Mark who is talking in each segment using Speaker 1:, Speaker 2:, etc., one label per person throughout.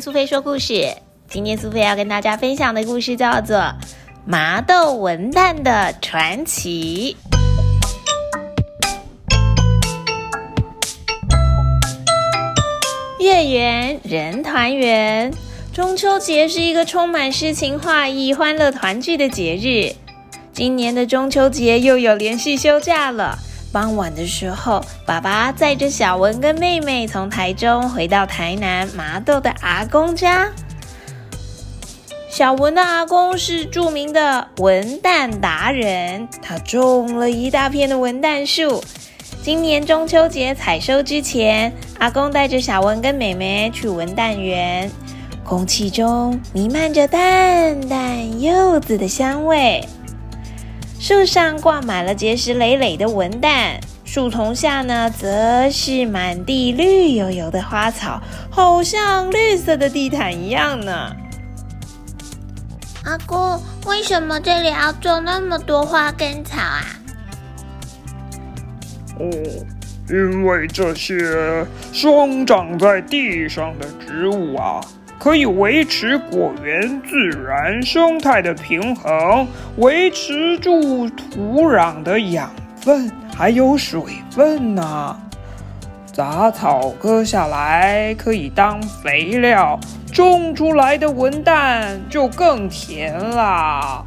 Speaker 1: 苏菲说故事。今天苏菲要跟大家分享的故事叫做《麻豆文旦的传奇》。月圆人团圆，中秋节是一个充满诗情画意、欢乐团聚的节日。今年的中秋节又有连续休假了。傍晚的时候，爸爸载着小文跟妹妹从台中回到台南麻豆的阿公家。小文的阿公是著名的文旦达人，他种了一大片的文旦树。今年中秋节采收之前，阿公带着小文跟妹妹去文旦园，空气中弥漫着淡淡柚子的香味。树上挂满了结实累累的文旦，树丛下呢，则是满地绿油油的花草，好像绿色的地毯一样呢。
Speaker 2: 阿公，为什么这里要种那么多花跟草啊？
Speaker 3: 哦，因为这些生长在地上的植物啊。可以维持果园自然生态的平衡，维持住土壤的养分还有水分呢。杂草割下来可以当肥料，种出来的文旦就更甜啦。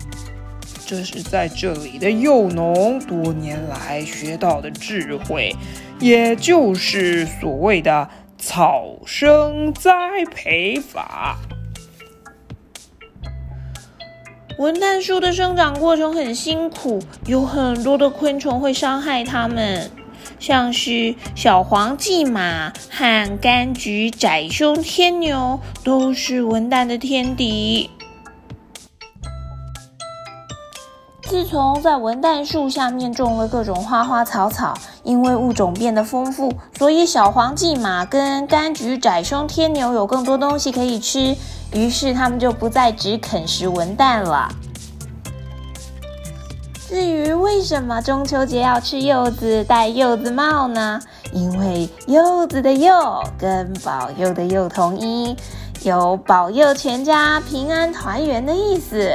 Speaker 3: 这是在这里的幼农多年来学到的智慧，也就是所谓的。草生栽培法。
Speaker 1: 文旦树的生长过程很辛苦，有很多的昆虫会伤害它们，像是小黄蓟马和柑橘窄胸天牛都是文旦的天敌。自从在文旦树下面种了各种花花草草，因为物种变得丰富，所以小黄蓟马跟柑橘窄胸天牛有更多东西可以吃，于是它们就不再只啃食文旦了。至于为什么中秋节要吃柚子、戴柚子帽呢？因为柚子的“柚”跟保佑的“佑”同音，有保佑全家平安团圆的意思。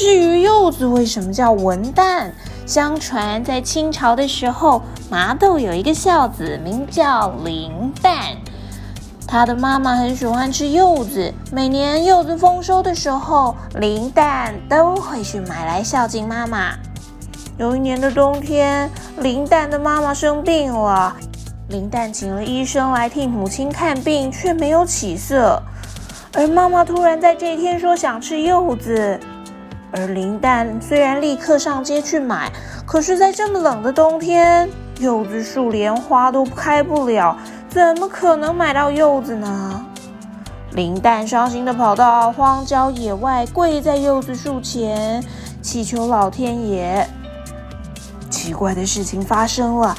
Speaker 1: 至于柚子为什么叫文旦？相传在清朝的时候，麻豆有一个孝子名叫林旦，他的妈妈很喜欢吃柚子。每年柚子丰收的时候，林旦都会去买来孝敬妈妈。有一年的冬天，林旦的妈妈生病了，林旦请了医生来替母亲看病，却没有起色。而妈妈突然在这一天说想吃柚子。而林蛋虽然立刻上街去买，可是，在这么冷的冬天，柚子树连花都开不了，怎么可能买到柚子呢？林蛋伤心地跑到荒郊野外，跪在柚子树前，祈求老天爷。奇怪的事情发生了，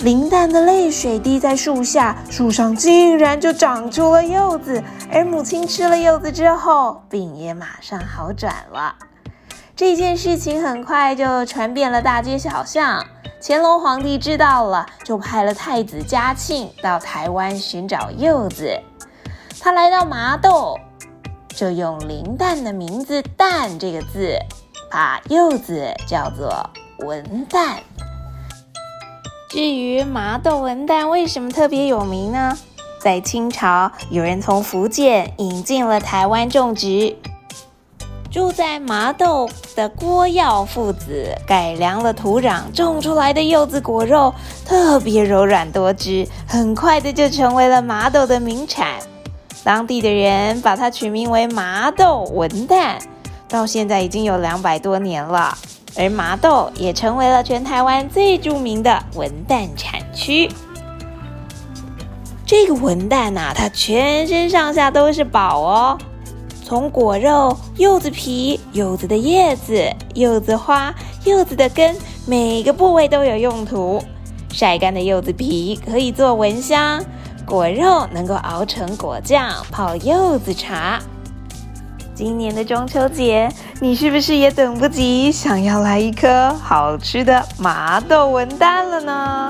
Speaker 1: 林蛋的泪水滴在树下，树上竟然就长出了柚子，而母亲吃了柚子之后，病也马上好转了。这件事情很快就传遍了大街小巷。乾隆皇帝知道了，就派了太子嘉庆到台湾寻找柚子。他来到麻豆，就用林旦的名字“旦”这个字，把柚子叫做文旦。至于麻豆文旦为什么特别有名呢？在清朝，有人从福建引进了台湾种植。住在麻豆的郭耀父子改良了土壤，种出来的柚子果肉特别柔软多汁，很快的就成为了麻豆的名产。当地的人把它取名为麻豆文旦，到现在已经有两百多年了。而麻豆也成为了全台湾最著名的文旦产区。这个文旦呐，它全身上下都是宝哦。从果肉、柚子皮、柚子的叶子、柚子花、柚子的根，每个部位都有用途。晒干的柚子皮可以做蚊香，果肉能够熬成果酱，泡柚子茶。今年的中秋节，你是不是也等不及想要来一颗好吃的麻豆文旦了呢？